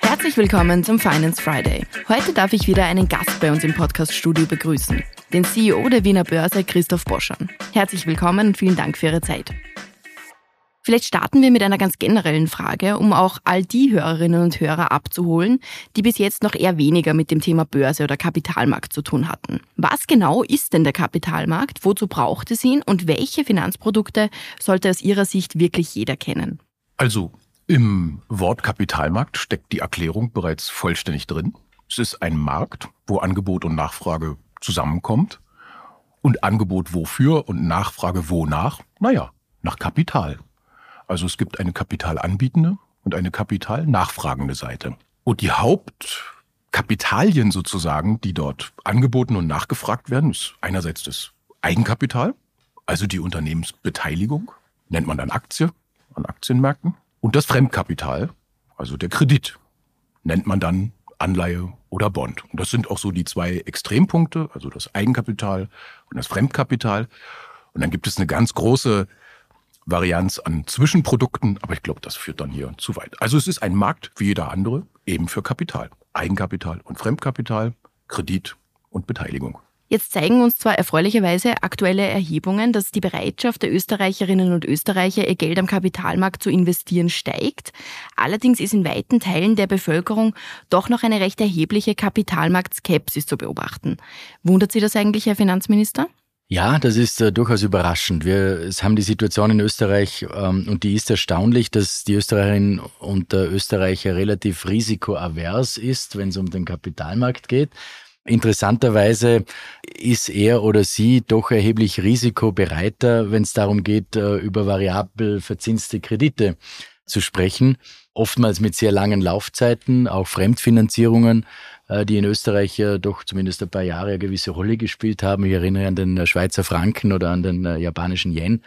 Herzlich willkommen zum Finance Friday. Heute darf ich wieder einen Gast bei uns im Podcast-Studio begrüßen, den CEO der Wiener Börse, Christoph Boschan. Herzlich willkommen und vielen Dank für Ihre Zeit. Vielleicht starten wir mit einer ganz generellen Frage, um auch all die Hörerinnen und Hörer abzuholen, die bis jetzt noch eher weniger mit dem Thema Börse oder Kapitalmarkt zu tun hatten. Was genau ist denn der Kapitalmarkt? Wozu braucht es ihn? Und welche Finanzprodukte sollte aus Ihrer Sicht wirklich jeder kennen? Also, im Wort Kapitalmarkt steckt die Erklärung bereits vollständig drin. Es ist ein Markt, wo Angebot und Nachfrage zusammenkommt. Und Angebot wofür und Nachfrage wonach? Naja, nach Kapital. Also es gibt eine kapitalanbietende und eine kapitalnachfragende Seite. Und die Hauptkapitalien sozusagen, die dort angeboten und nachgefragt werden, ist einerseits das Eigenkapital, also die Unternehmensbeteiligung, nennt man dann Aktie an Aktienmärkten, und das Fremdkapital, also der Kredit, nennt man dann Anleihe oder Bond. Und das sind auch so die zwei Extrempunkte, also das Eigenkapital und das Fremdkapital. Und dann gibt es eine ganz große Varianz an Zwischenprodukten, aber ich glaube, das führt dann hier zu weit. Also es ist ein Markt wie jeder andere, eben für Kapital. Eigenkapital und Fremdkapital, Kredit und Beteiligung. Jetzt zeigen uns zwar erfreulicherweise aktuelle Erhebungen, dass die Bereitschaft der Österreicherinnen und Österreicher, ihr Geld am Kapitalmarkt zu investieren, steigt. Allerdings ist in weiten Teilen der Bevölkerung doch noch eine recht erhebliche Kapitalmarktskepsis zu beobachten. Wundert Sie das eigentlich, Herr Finanzminister? Ja, das ist äh, durchaus überraschend. Wir es haben die Situation in Österreich ähm, und die ist erstaunlich, dass die Österreicherin und der Österreicher relativ risikoavers ist, wenn es um den Kapitalmarkt geht. Interessanterweise ist er oder sie doch erheblich risikobereiter, wenn es darum geht, äh, über variabel verzinste Kredite zu sprechen. Oftmals mit sehr langen Laufzeiten, auch Fremdfinanzierungen die in Österreich ja doch zumindest ein paar Jahre eine gewisse Rolle gespielt haben. Ich erinnere an den äh, Schweizer Franken oder an den äh, japanischen Yen.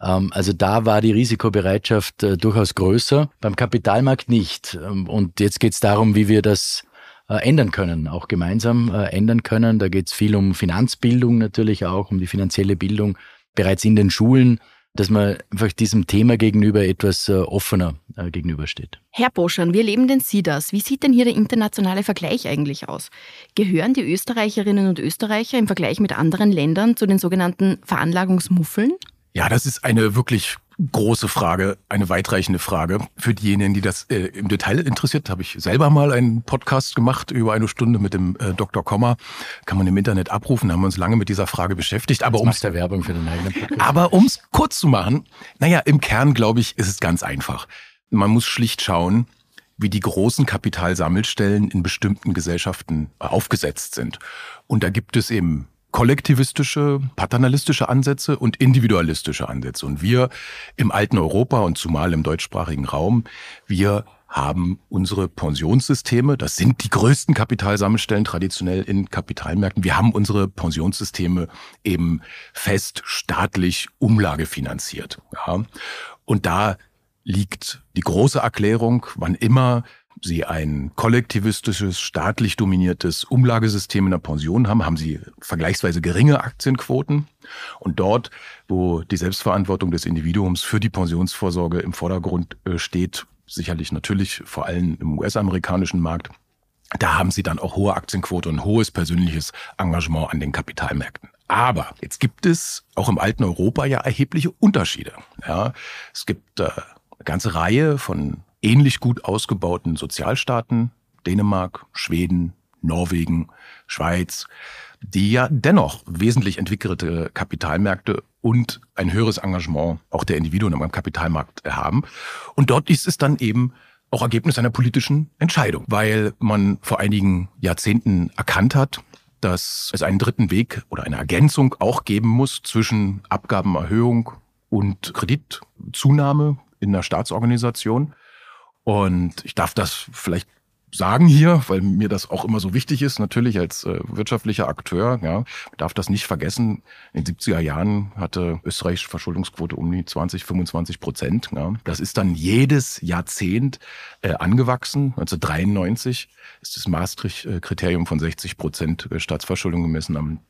Ähm, also da war die Risikobereitschaft durchaus größer, beim Kapitalmarkt nicht. Ähm, und jetzt geht es darum, wie wir das ändern können, auch gemeinsam ändern können. Da geht es viel um Finanzbildung natürlich auch, um die finanzielle Bildung bereits in den Schulen dass man einfach diesem Thema gegenüber etwas äh, offener äh, gegenübersteht. Herr Boschan, wie erleben denn Sie das? Wie sieht denn hier der internationale Vergleich eigentlich aus? Gehören die Österreicherinnen und Österreicher im Vergleich mit anderen Ländern zu den sogenannten Veranlagungsmuffeln? Ja, das ist eine wirklich große Frage, eine weitreichende Frage. Für diejenigen, die das äh, im Detail interessiert, habe ich selber mal einen Podcast gemacht über eine Stunde mit dem äh, Dr. Komma. Kann man im Internet abrufen, haben wir uns lange mit dieser Frage beschäftigt. Aber um der Werbung für den eigenen Podcast. Aber um es kurz zu machen, naja, im Kern, glaube ich, ist es ganz einfach. Man muss schlicht schauen, wie die großen Kapitalsammelstellen in bestimmten Gesellschaften aufgesetzt sind. Und da gibt es eben kollektivistische, paternalistische Ansätze und individualistische Ansätze. Und wir im alten Europa und zumal im deutschsprachigen Raum, wir haben unsere Pensionssysteme, das sind die größten Kapitalsammelstellen traditionell in Kapitalmärkten. Wir haben unsere Pensionssysteme eben fest staatlich umlagefinanziert. Ja. Und da liegt die große Erklärung, wann immer Sie ein kollektivistisches, staatlich dominiertes Umlagesystem in der Pension haben, haben Sie vergleichsweise geringe Aktienquoten. Und dort, wo die Selbstverantwortung des Individuums für die Pensionsvorsorge im Vordergrund äh, steht, sicherlich natürlich vor allem im US-amerikanischen Markt, da haben Sie dann auch hohe Aktienquote und hohes persönliches Engagement an den Kapitalmärkten. Aber jetzt gibt es auch im alten Europa ja erhebliche Unterschiede. Ja, es gibt äh, ganze Reihe von ähnlich gut ausgebauten Sozialstaaten, Dänemark, Schweden, Norwegen, Schweiz, die ja dennoch wesentlich entwickelte Kapitalmärkte und ein höheres Engagement auch der Individuen am Kapitalmarkt haben. Und dort ist es dann eben auch Ergebnis einer politischen Entscheidung, weil man vor einigen Jahrzehnten erkannt hat, dass es einen dritten Weg oder eine Ergänzung auch geben muss zwischen Abgabenerhöhung und Kreditzunahme in der Staatsorganisation. Und ich darf das vielleicht sagen hier, weil mir das auch immer so wichtig ist, natürlich als äh, wirtschaftlicher Akteur, ja, darf das nicht vergessen. In den 70er Jahren hatte Österreichs Verschuldungsquote um die 20, 25 Prozent. Ja. Das ist dann jedes Jahrzehnt äh, angewachsen. 1993 ist das Maastricht-Kriterium von 60 Prozent Staatsverschuldung gemessen am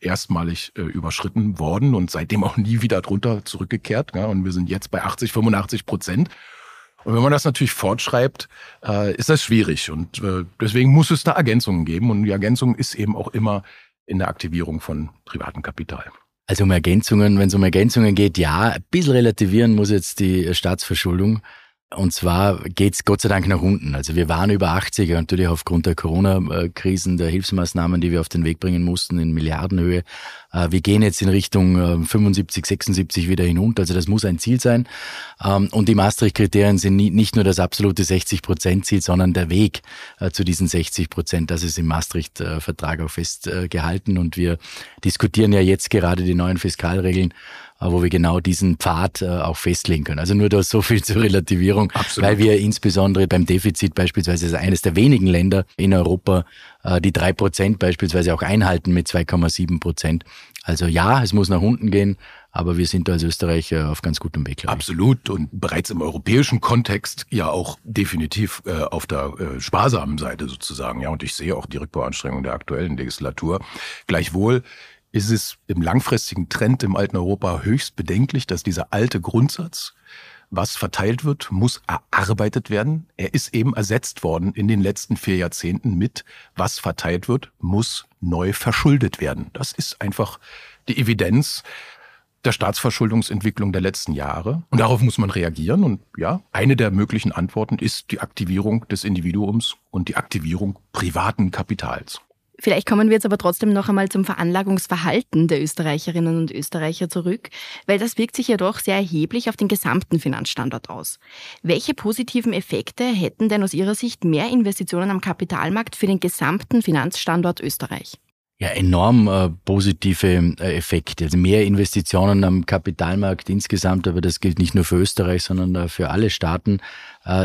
erstmalig äh, überschritten worden und seitdem auch nie wieder drunter zurückgekehrt. Ja, und wir sind jetzt bei 80, 85 Prozent. Und wenn man das natürlich fortschreibt, äh, ist das schwierig. Und äh, deswegen muss es da Ergänzungen geben. Und die Ergänzung ist eben auch immer in der Aktivierung von privatem Kapital. Also um Ergänzungen, wenn es um Ergänzungen geht, ja, ein bisschen relativieren muss jetzt die Staatsverschuldung. Und zwar geht's Gott sei Dank nach unten. Also wir waren über 80, natürlich aufgrund der Corona-Krisen, der Hilfsmaßnahmen, die wir auf den Weg bringen mussten in Milliardenhöhe. Äh, wir gehen jetzt in Richtung 75, äh, 76 wieder hinunter. Also das muss ein Ziel sein. Ähm, und die Maastricht-Kriterien sind nicht nur das absolute 60-Prozent-Ziel, sondern der Weg äh, zu diesen 60 Prozent. Das ist im Maastricht-Vertrag auch festgehalten. Und wir diskutieren ja jetzt gerade die neuen Fiskalregeln wo wir genau diesen Pfad äh, auch festlegen können. Also nur da so viel zur Relativierung, Absolut. weil wir insbesondere beim Defizit beispielsweise ist eines der wenigen Länder in Europa, äh, die drei Prozent beispielsweise auch einhalten mit 2,7 Prozent. Also ja, es muss nach unten gehen, aber wir sind da als Österreicher auf ganz gutem Weg. Absolut und bereits im europäischen Kontext ja auch definitiv äh, auf der äh, sparsamen Seite sozusagen. Ja, und ich sehe auch die Rückbauanstrengung der aktuellen Legislatur. Gleichwohl ist es im langfristigen Trend im alten Europa höchst bedenklich, dass dieser alte Grundsatz, was verteilt wird, muss erarbeitet werden. Er ist eben ersetzt worden in den letzten vier Jahrzehnten mit, was verteilt wird, muss neu verschuldet werden. Das ist einfach die Evidenz der Staatsverschuldungsentwicklung der letzten Jahre. Und darauf muss man reagieren. Und ja, eine der möglichen Antworten ist die Aktivierung des Individuums und die Aktivierung privaten Kapitals. Vielleicht kommen wir jetzt aber trotzdem noch einmal zum Veranlagungsverhalten der Österreicherinnen und Österreicher zurück, weil das wirkt sich ja doch sehr erheblich auf den gesamten Finanzstandort aus. Welche positiven Effekte hätten denn aus Ihrer Sicht mehr Investitionen am Kapitalmarkt für den gesamten Finanzstandort Österreich? Ja, enorm äh, positive äh, Effekte. Also mehr Investitionen am Kapitalmarkt insgesamt, aber das gilt nicht nur für Österreich, sondern äh, für alle Staaten,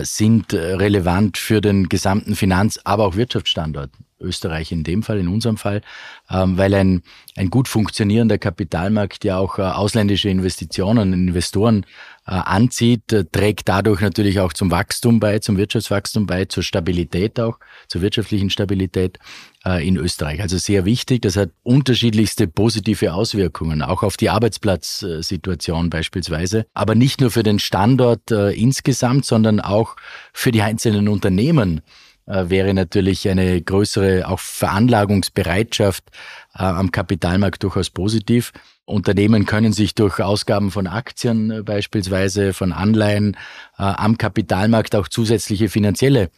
sind äh, relevant für den gesamten Finanz-, aber auch Wirtschaftsstandort. Österreich in dem Fall, in unserem Fall, ähm, weil ein, ein gut funktionierender Kapitalmarkt ja auch äh, ausländische Investitionen, Investoren äh, anzieht, äh, trägt dadurch natürlich auch zum Wachstum bei, zum Wirtschaftswachstum bei, zur Stabilität auch, zur wirtschaftlichen Stabilität in Österreich. Also sehr wichtig. Das hat unterschiedlichste positive Auswirkungen, auch auf die Arbeitsplatzsituation beispielsweise. Aber nicht nur für den Standort insgesamt, sondern für die einzelnen Unternehmen äh, wäre natürlich eine größere auch Veranlagungsbereitschaft äh, am Kapitalmarkt durchaus positiv. Unternehmen können sich durch Ausgaben von Aktien äh, beispielsweise, von Anleihen am Kapitalmarkt auch zusätzliche finanzielle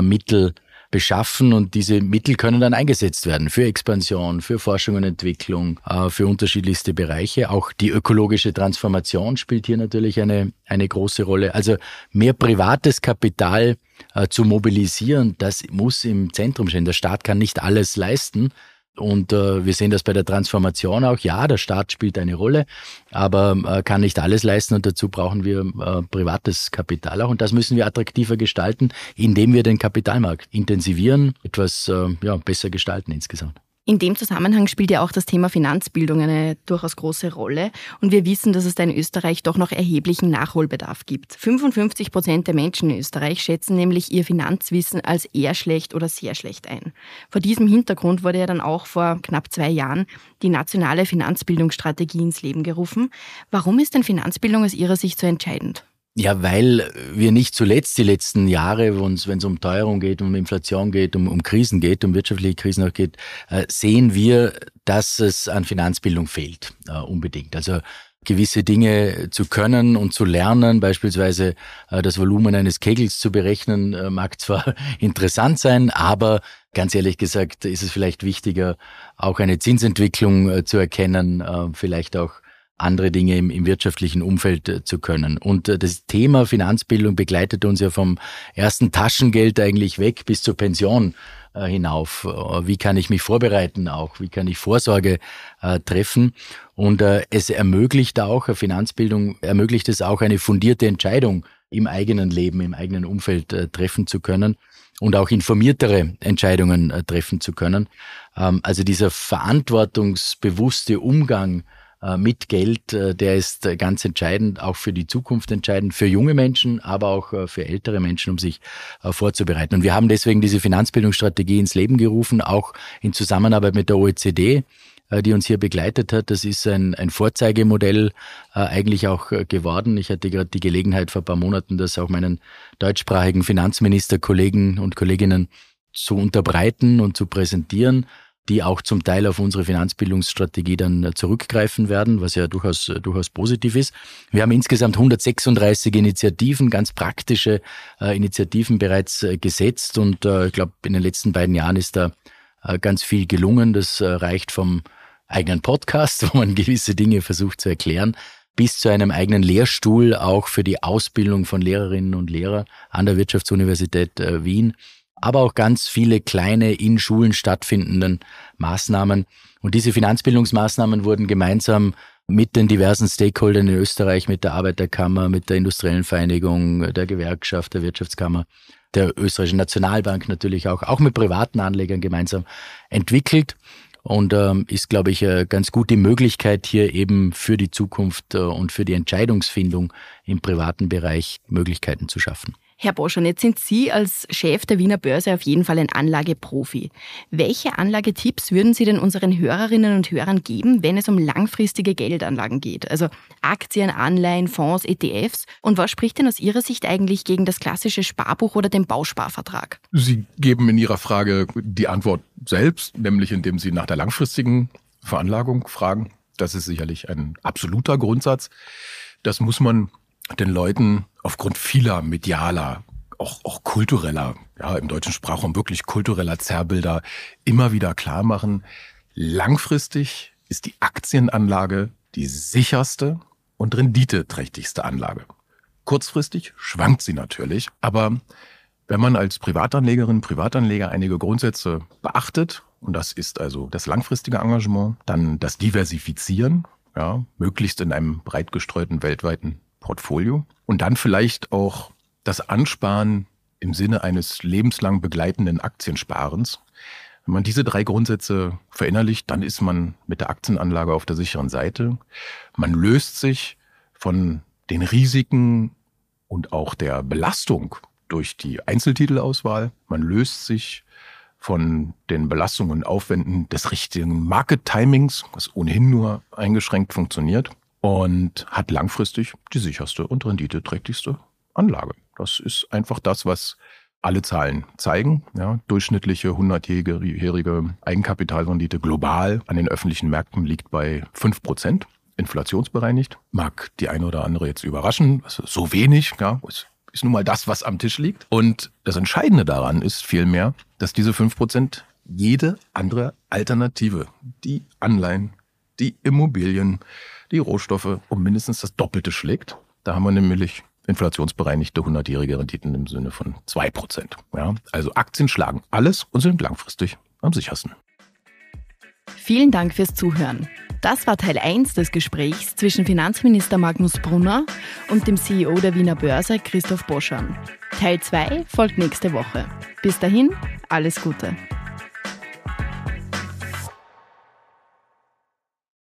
Mittel beschaffen und diese Mittel können dann eingesetzt werden für Expansion, für Forschung und Entwicklung, für unterschiedlichste Bereiche. Auch die ökologische Transformation spielt hier natürlich eine, eine große Rolle. Also mehr privates Kapital äh, zu mobilisieren, das muss im Zentrum stehen. Der Staat kann nicht alles leisten. Und äh, wir sehen das bei der Transformation auch. Ja, der Staat spielt eine Rolle, aber äh, kann nicht alles leisten und dazu brauchen wir äh, privates Kapital auch. Und das müssen wir attraktiver gestalten, indem wir den Kapitalmarkt intensivieren, etwas äh, ja, besser gestalten insgesamt. In dem Zusammenhang spielt ja auch das Thema Finanzbildung eine durchaus große Rolle. Und wir wissen, dass es da in Österreich doch noch erheblichen Nachholbedarf gibt. 55 Prozent der Menschen in Österreich schätzen nämlich ihr Finanzwissen als eher schlecht oder sehr schlecht ein. Vor diesem Hintergrund wurde ja dann auch vor knapp zwei Jahren die nationale Finanzbildungsstrategie ins Leben gerufen. Warum ist denn Finanzbildung aus Ihrer Sicht so entscheidend? Ja, weil wir nicht zuletzt die letzten Jahre, wenn es um Teuerung geht, um Inflation geht, um, um Krisen geht, um wirtschaftliche Krisen auch geht, äh, sehen wir, dass es an Finanzbildung fehlt, äh, unbedingt. Also gewisse Dinge zu können und zu lernen, beispielsweise äh, das Volumen eines Kegels zu berechnen, äh, mag zwar interessant sein, aber ganz ehrlich gesagt ist es vielleicht wichtiger, auch eine Zinsentwicklung äh, zu erkennen, äh, vielleicht auch andere Dinge im, im wirtschaftlichen Umfeld äh, zu können. Und äh, das Thema Finanzbildung begleitet uns ja vom ersten Taschengeld eigentlich weg bis zur Pension äh, hinauf. Wie kann ich mich vorbereiten auch? Wie kann ich Vorsorge treffen? Und es ermöglicht auch, Finanzbildung ermöglicht es auch, eine fundierte Entscheidung im eigenen Leben, im eigenen Umfeld treffen zu können und auch informiertere Entscheidungen treffen zu können. Ähm, also dieser verantwortungsbewusste Umgang mit Geld, äh, der ist äh, ganz entscheidend, auch für die Zukunft entscheidend, für junge Menschen, aber auch für ältere Menschen, um sich vorzubereiten. Und wir haben deswegen diese Finanzbildungsstrategie ins Leben gerufen, auch in Zusammenarbeit mit der OECD äh, die uns hier begleitet hat. Das ist ein, ein Vorzeigemodell äh, eigentlich auch äh, geworden. Ich hatte gerade die Gelegenheit vor ein paar Monaten, das auch meinen deutschsprachigen Finanzministerkollegen und Kolleginnen zu unterbreiten und zu präsentieren die auch zum Teil auf unsere Finanzbildungsstrategie dann zurückgreifen werden, was ja durchaus, durchaus positiv ist. Wir haben insgesamt 136 Initiativen, ganz praktische äh, Initiativen bereits äh, gesetzt und äh, ich glaube, in den letzten beiden Jahren ist da ganz viel gelungen. Das reicht vom eigenen Podcast, wo man gewisse Dinge versucht zu erklären, bis zu einem eigenen Lehrstuhl auch für die Ausbildung von Lehrerinnen und Lehrern an der Wirtschaftsuniversität Wien aber auch ganz viele kleine in Schulen stattfindenden Maßnahmen. Und diese Finanzbildungsmaßnahmen wurden gemeinsam mit den diversen Stakeholdern in Österreich, mit der Arbeiterkammer, mit der Industriellen Vereinigung, der Gewerkschaft, der Wirtschaftskammer, der Österreichischen Nationalbank natürlich auch, auch mit privaten Anlegern gemeinsam entwickelt und ähm, ist, glaube ich, eine ganz gute Möglichkeit, hier eben für die Zukunft äh, und für die Entscheidungsfindung im privaten Bereich Möglichkeiten zu schaffen. Herr Boschon, jetzt sind Sie als Chef der Wiener Börse auf jeden Fall ein Anlageprofi. Welche Anlagetipps würden Sie denn unseren Hörerinnen und Hörern geben, wenn es um langfristige Geldanlagen geht? Also Aktien, Anleihen, Fonds, ETFs. Und was spricht denn aus Ihrer Sicht eigentlich gegen das klassische Sparbuch oder den Bausparvertrag? Sie geben in Ihrer Frage die Antwort selbst, nämlich indem Sie nach der langfristigen Veranlagung fragen. Das ist sicherlich ein absoluter Grundsatz. Das muss man den Leuten aufgrund vieler medialer, auch, auch kultureller, ja, im deutschen Sprachraum wirklich kultureller Zerrbilder immer wieder klar machen. Langfristig ist die Aktienanlage die sicherste und renditeträchtigste Anlage. Kurzfristig schwankt sie natürlich, aber wenn man als Privatanlegerin, Privatanleger einige Grundsätze beachtet, und das ist also das langfristige Engagement, dann das Diversifizieren, ja, möglichst in einem breit gestreuten weltweiten Portfolio und dann vielleicht auch das Ansparen im Sinne eines lebenslang begleitenden Aktiensparens. Wenn man diese drei Grundsätze verinnerlicht, dann ist man mit der Aktienanlage auf der sicheren Seite. Man löst sich von den Risiken und auch der Belastung durch die Einzeltitelauswahl. Man löst sich von den Belastungen und Aufwänden des richtigen Market-Timings, was ohnehin nur eingeschränkt funktioniert und hat langfristig die sicherste und renditeträchtigste Anlage. Das ist einfach das, was alle Zahlen zeigen. Ja, durchschnittliche 100-jährige Eigenkapitalrendite global an den öffentlichen Märkten liegt bei 5 Prozent, inflationsbereinigt. Mag die eine oder andere jetzt überraschen, also so wenig, ja, ist nun mal das, was am Tisch liegt. Und das Entscheidende daran ist vielmehr, dass diese 5 Prozent jede andere Alternative, die Anleihen, die Immobilien, die Rohstoffe um mindestens das Doppelte schlägt. Da haben wir nämlich inflationsbereinigte 100-jährige Renditen im Sinne von 2%. Ja, also Aktien schlagen alles und sind langfristig am sichersten. Vielen Dank fürs Zuhören. Das war Teil 1 des Gesprächs zwischen Finanzminister Magnus Brunner und dem CEO der Wiener Börse Christoph Boschan. Teil 2 folgt nächste Woche. Bis dahin, alles Gute.